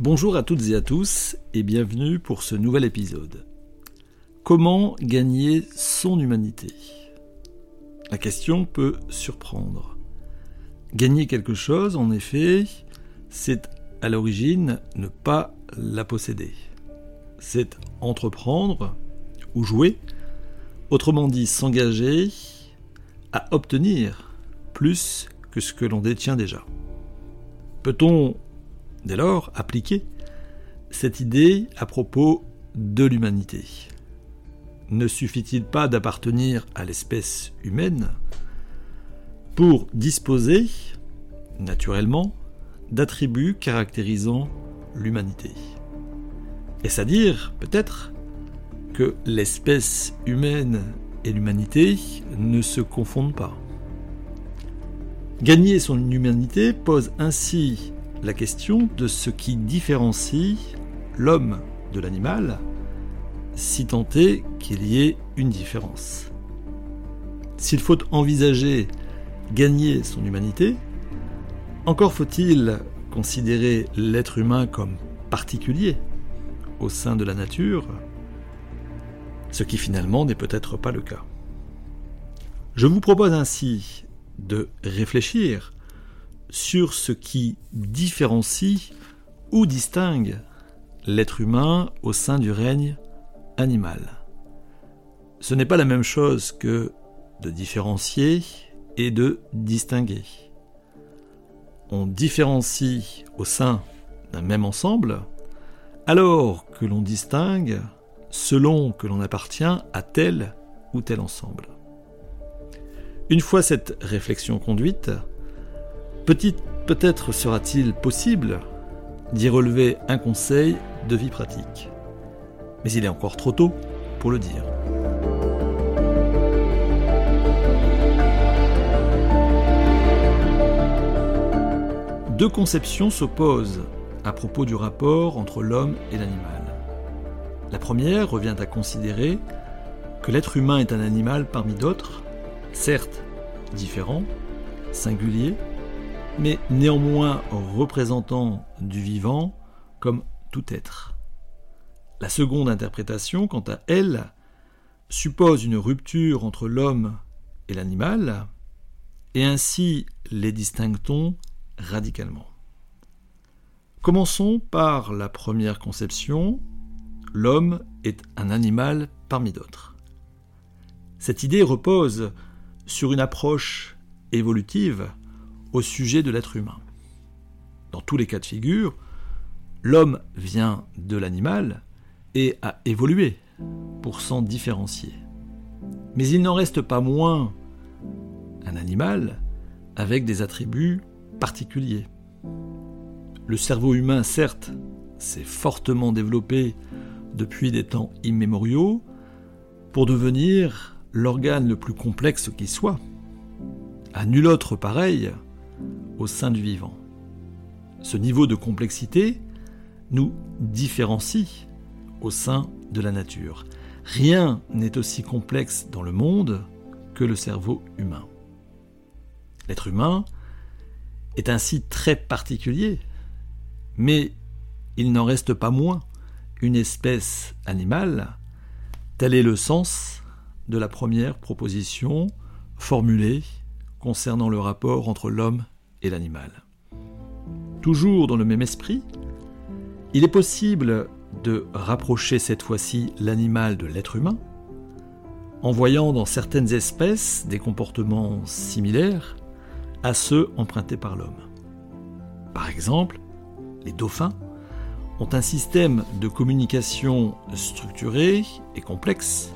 Bonjour à toutes et à tous et bienvenue pour ce nouvel épisode. Comment gagner son humanité? La question peut surprendre. Gagner quelque chose, en effet, c'est à l'origine ne pas la posséder. C'est entreprendre ou jouer, autrement dit s'engager à obtenir plus que ce que l'on détient déjà. Peut-on dès lors appliquer cette idée à propos de l'humanité. Ne suffit-il pas d'appartenir à l'espèce humaine pour disposer, naturellement, d'attributs caractérisant l'humanité? Est-ce à dire, peut-être, que l'espèce humaine et l'humanité ne se confondent pas? Gagner son humanité pose ainsi la question de ce qui différencie l'homme de l'animal, si tant est qu'il y ait une différence. S'il faut envisager gagner son humanité, encore faut-il considérer l'être humain comme particulier au sein de la nature, ce qui finalement n'est peut-être pas le cas. Je vous propose ainsi de réfléchir sur ce qui différencie ou distingue l'être humain au sein du règne animal. Ce n'est pas la même chose que de différencier et de distinguer. On différencie au sein d'un même ensemble alors que l'on distingue selon que l'on appartient à tel ou tel ensemble. Une fois cette réflexion conduite, peut-être sera-t-il possible d'y relever un conseil de vie pratique. Mais il est encore trop tôt pour le dire. Deux conceptions s'opposent à propos du rapport entre l'homme et l'animal. La première revient à considérer que l'être humain est un animal parmi d'autres certes différent, singulier, mais néanmoins représentant du vivant comme tout être. La seconde interprétation, quant à elle, suppose une rupture entre l'homme et l'animal, et ainsi les distingue-t-on radicalement. Commençons par la première conception, l'homme est un animal parmi d'autres. Cette idée repose sur une approche évolutive au sujet de l'être humain. Dans tous les cas de figure, l'homme vient de l'animal et a évolué pour s'en différencier. Mais il n'en reste pas moins un animal avec des attributs particuliers. Le cerveau humain, certes, s'est fortement développé depuis des temps immémoriaux pour devenir l'organe le plus complexe qui soit, à nul autre pareil au sein du vivant. Ce niveau de complexité nous différencie au sein de la nature. Rien n'est aussi complexe dans le monde que le cerveau humain. L'être humain est ainsi très particulier, mais il n'en reste pas moins une espèce animale, tel est le sens de la première proposition formulée concernant le rapport entre l'homme l'animal. Toujours dans le même esprit, il est possible de rapprocher cette fois-ci l'animal de l'être humain, en voyant dans certaines espèces des comportements similaires à ceux empruntés par l'homme. Par exemple, les dauphins ont un système de communication structuré et complexe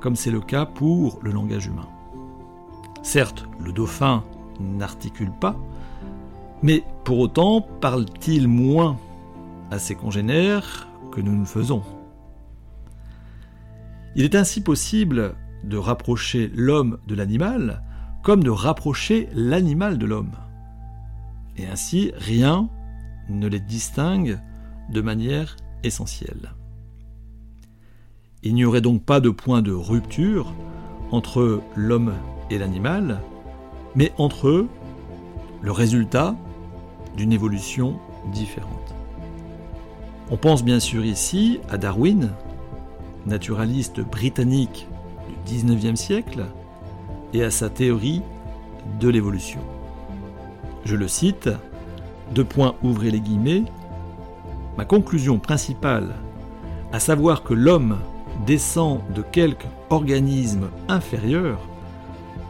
comme c'est le cas pour le langage humain. Certes, le dauphin n'articule pas, mais pour autant parle-t-il moins à ses congénères que nous ne faisons? Il est ainsi possible de rapprocher l'homme de l'animal comme de rapprocher l'animal de l'homme. Et ainsi, rien ne les distingue de manière essentielle. Il n'y aurait donc pas de point de rupture entre l'homme et l'animal, mais entre eux le résultat d'une évolution différente. On pense bien sûr ici à Darwin, naturaliste britannique du 19e siècle, et à sa théorie de l'évolution. Je le cite, deux points ouvrez les guillemets, ma conclusion principale, à savoir que l'homme descend de quelque organisme inférieur,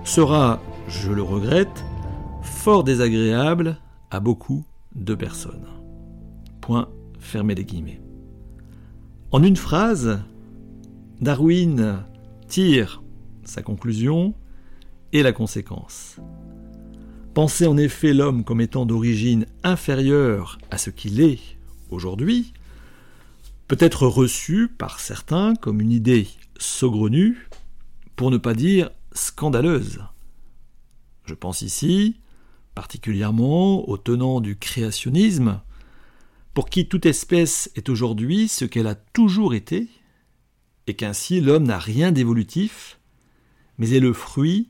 sera, je le regrette, fort désagréable à beaucoup de personnes. Point fermé les guillemets. En une phrase, Darwin tire sa conclusion et la conséquence. Penser en effet l'homme comme étant d'origine inférieure à ce qu'il est aujourd'hui peut être reçu par certains comme une idée saugrenue, pour ne pas dire scandaleuse. Je pense ici particulièrement aux tenants du créationnisme, pour qui toute espèce est aujourd'hui ce qu'elle a toujours été, et qu'ainsi l'homme n'a rien d'évolutif, mais est le fruit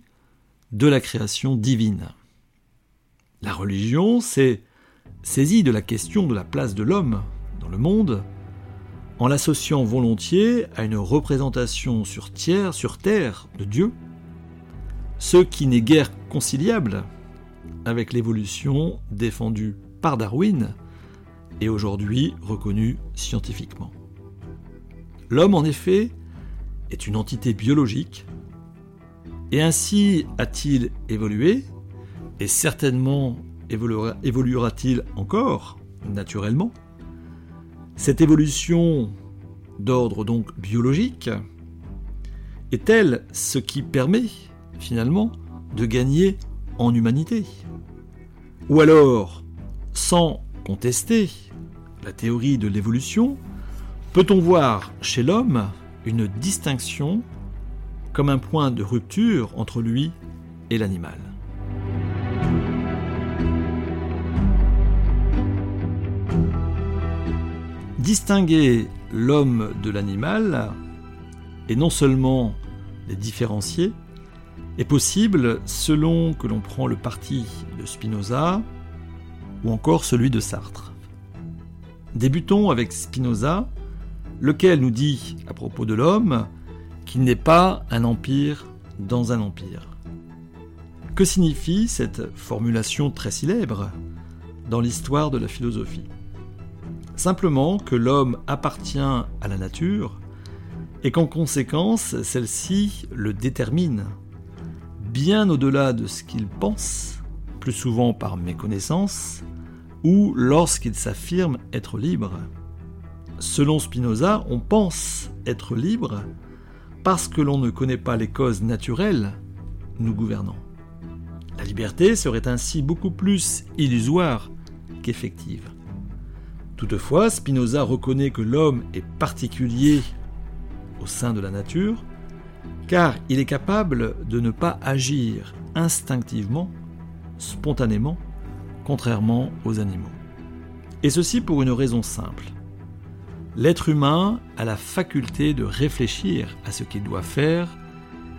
de la création divine. La religion s'est saisie de la question de la place de l'homme dans le monde, en l'associant volontiers à une représentation sur, sur terre de Dieu, ce qui n'est guère conciliable avec l'évolution défendue par Darwin et aujourd'hui reconnue scientifiquement. L'homme, en effet, est une entité biologique, et ainsi a-t-il évolué, et certainement évoluera-t-il encore, naturellement? Cette évolution d'ordre donc biologique est-elle ce qui permet, finalement, de gagner en humanité. Ou alors, sans contester la théorie de l'évolution, peut-on voir chez l'homme une distinction comme un point de rupture entre lui et l'animal? Distinguer l'homme de l'animal, et non seulement les différencier, est possible selon que l'on prend le parti de Spinoza ou encore celui de Sartre. Débutons avec Spinoza, lequel nous dit à propos de l'homme qu'il n'est pas un empire dans un empire. Que signifie cette formulation très célèbre dans l'histoire de la philosophie? Simplement que l'homme appartient à la nature et qu'en conséquence celle-ci le détermine bien au-delà de ce qu'il pense, plus souvent par méconnaissance, ou lorsqu'il s'affirme être libre. Selon Spinoza, on pense être libre parce que l'on ne connaît pas les causes naturelles nous gouvernant. La liberté serait ainsi beaucoup plus illusoire qu'effective. Toutefois, Spinoza reconnaît que l'homme est particulier au sein de la nature car il est capable de ne pas agir instinctivement, spontanément, contrairement aux animaux. Et ceci pour une raison simple. L'être humain a la faculté de réfléchir à ce qu'il doit faire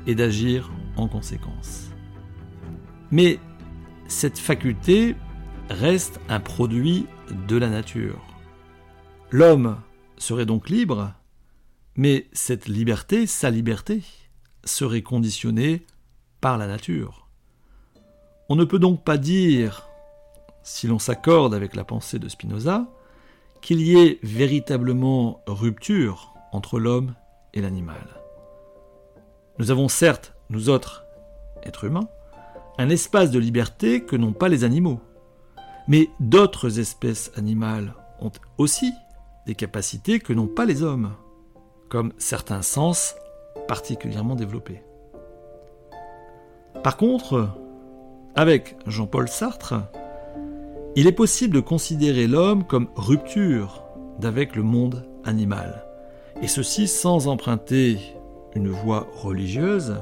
et d'agir en conséquence. Mais cette faculté reste un produit de la nature. L'homme serait donc libre, mais cette liberté, sa liberté, serait conditionnée par la nature. On ne peut donc pas dire, si l'on s'accorde avec la pensée de Spinoza, qu'il y ait véritablement rupture entre l'homme et l'animal. Nous avons certes, nous autres, êtres humains, un espace de liberté que n'ont pas les animaux. Mais d'autres espèces animales ont aussi des capacités que n'ont pas les hommes, comme certains sens particulièrement développé. Par contre, avec Jean-Paul Sartre, il est possible de considérer l'homme comme rupture d'avec le monde animal, et ceci sans emprunter une voie religieuse,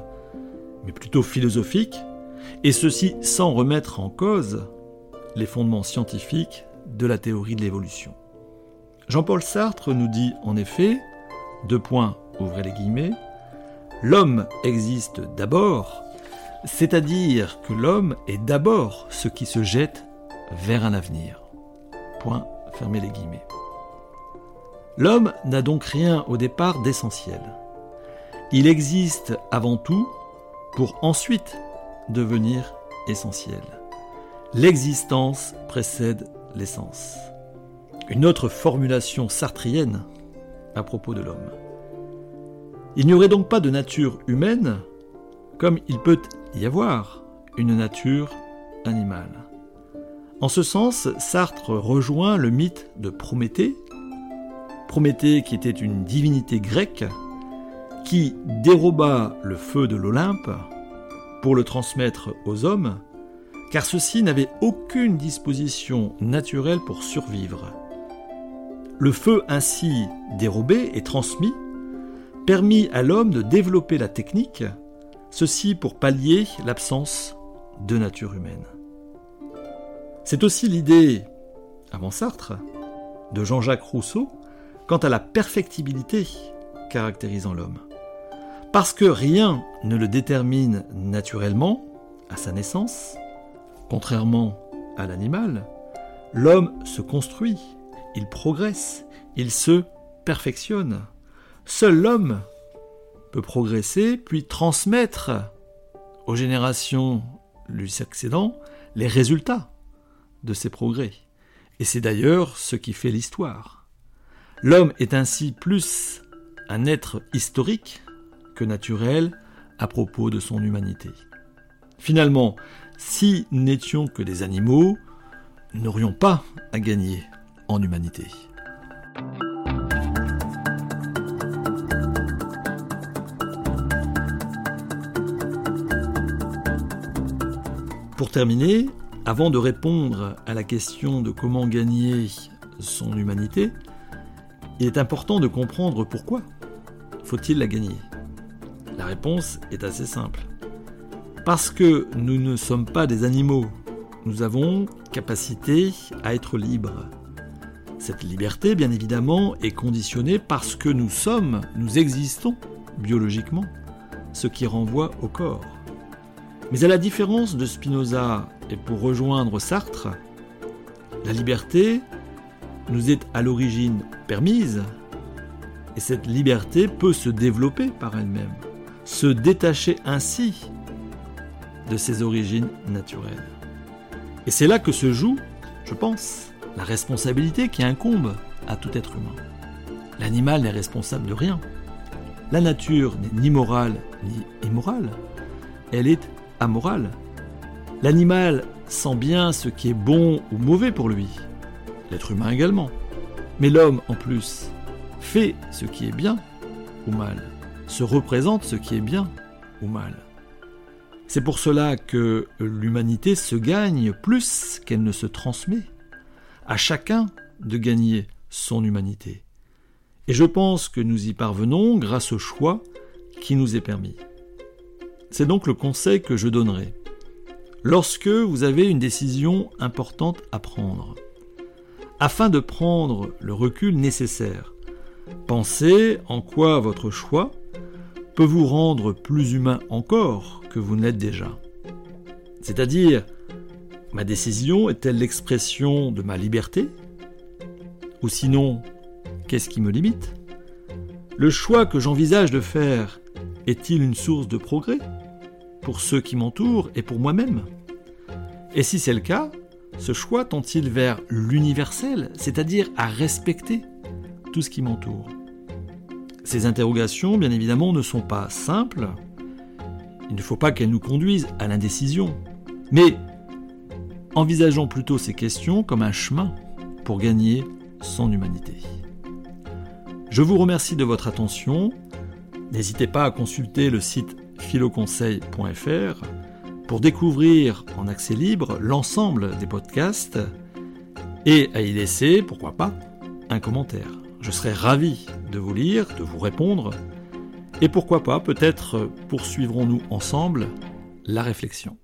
mais plutôt philosophique, et ceci sans remettre en cause les fondements scientifiques de la théorie de l'évolution. Jean-Paul Sartre nous dit en effet, deux points, ouvrez les guillemets, L'homme existe d'abord, c'est-à-dire que l'homme est d'abord ce qui se jette vers un avenir. Point, fermez les guillemets. L'homme n'a donc rien au départ d'essentiel. Il existe avant tout pour ensuite devenir essentiel. L'existence précède l'essence. Une autre formulation sartrienne à propos de l'homme. Il n'y aurait donc pas de nature humaine comme il peut y avoir une nature animale. En ce sens, Sartre rejoint le mythe de Prométhée, Prométhée qui était une divinité grecque qui déroba le feu de l'Olympe pour le transmettre aux hommes, car ceux-ci n'avaient aucune disposition naturelle pour survivre. Le feu ainsi dérobé et transmis permit à l'homme de développer la technique, ceci pour pallier l'absence de nature humaine. C'est aussi l'idée, avant Sartre, de Jean-Jacques Rousseau quant à la perfectibilité caractérisant l'homme. Parce que rien ne le détermine naturellement à sa naissance, contrairement à l'animal, l'homme se construit, il progresse, il se perfectionne. Seul l'homme peut progresser puis transmettre aux générations lui succédant les résultats de ses progrès. Et c'est d'ailleurs ce qui fait l'histoire. L'homme est ainsi plus un être historique que naturel à propos de son humanité. Finalement, si n'étions que des animaux, nous n'aurions pas à gagner en humanité. Pour terminer, avant de répondre à la question de comment gagner son humanité, il est important de comprendre pourquoi faut-il la gagner. La réponse est assez simple. Parce que nous ne sommes pas des animaux, nous avons capacité à être libres. Cette liberté, bien évidemment, est conditionnée parce que nous sommes, nous existons biologiquement, ce qui renvoie au corps. Mais à la différence de Spinoza et pour rejoindre Sartre, la liberté nous est à l'origine permise et cette liberté peut se développer par elle-même, se détacher ainsi de ses origines naturelles. Et c'est là que se joue, je pense, la responsabilité qui incombe à tout être humain. L'animal n'est responsable de rien. La nature n'est ni morale ni immorale. Elle est amorale. L'animal sent bien ce qui est bon ou mauvais pour lui. L'être humain également. Mais l'homme, en plus, fait ce qui est bien ou mal, se représente ce qui est bien ou mal. C'est pour cela que l'humanité se gagne plus qu'elle ne se transmet. À chacun de gagner son humanité. Et je pense que nous y parvenons grâce au choix qui nous est permis. C'est donc le conseil que je donnerai. Lorsque vous avez une décision importante à prendre, afin de prendre le recul nécessaire, pensez en quoi votre choix peut vous rendre plus humain encore que vous ne l'êtes déjà. C'est-à-dire, ma décision est-elle l'expression de ma liberté? Ou sinon, qu'est-ce qui me limite? Le choix que j'envisage de faire est-il une source de progrès pour ceux qui m'entourent et pour moi-même? Et si c'est le cas, ce choix tend-il vers l'universel, c'est-à-dire à respecter tout ce qui m'entoure? Ces interrogations, bien évidemment, ne sont pas simples. Il ne faut pas qu'elles nous conduisent à l'indécision. Mais envisageons plutôt ces questions comme un chemin pour gagner son humanité. Je vous remercie de votre attention. N'hésitez pas à consulter le site philoconseil.fr pour découvrir en accès libre l'ensemble des podcasts et à y laisser, pourquoi pas, un commentaire. Je serai ravi de vous lire, de vous répondre et pourquoi pas, peut-être poursuivrons-nous ensemble la réflexion.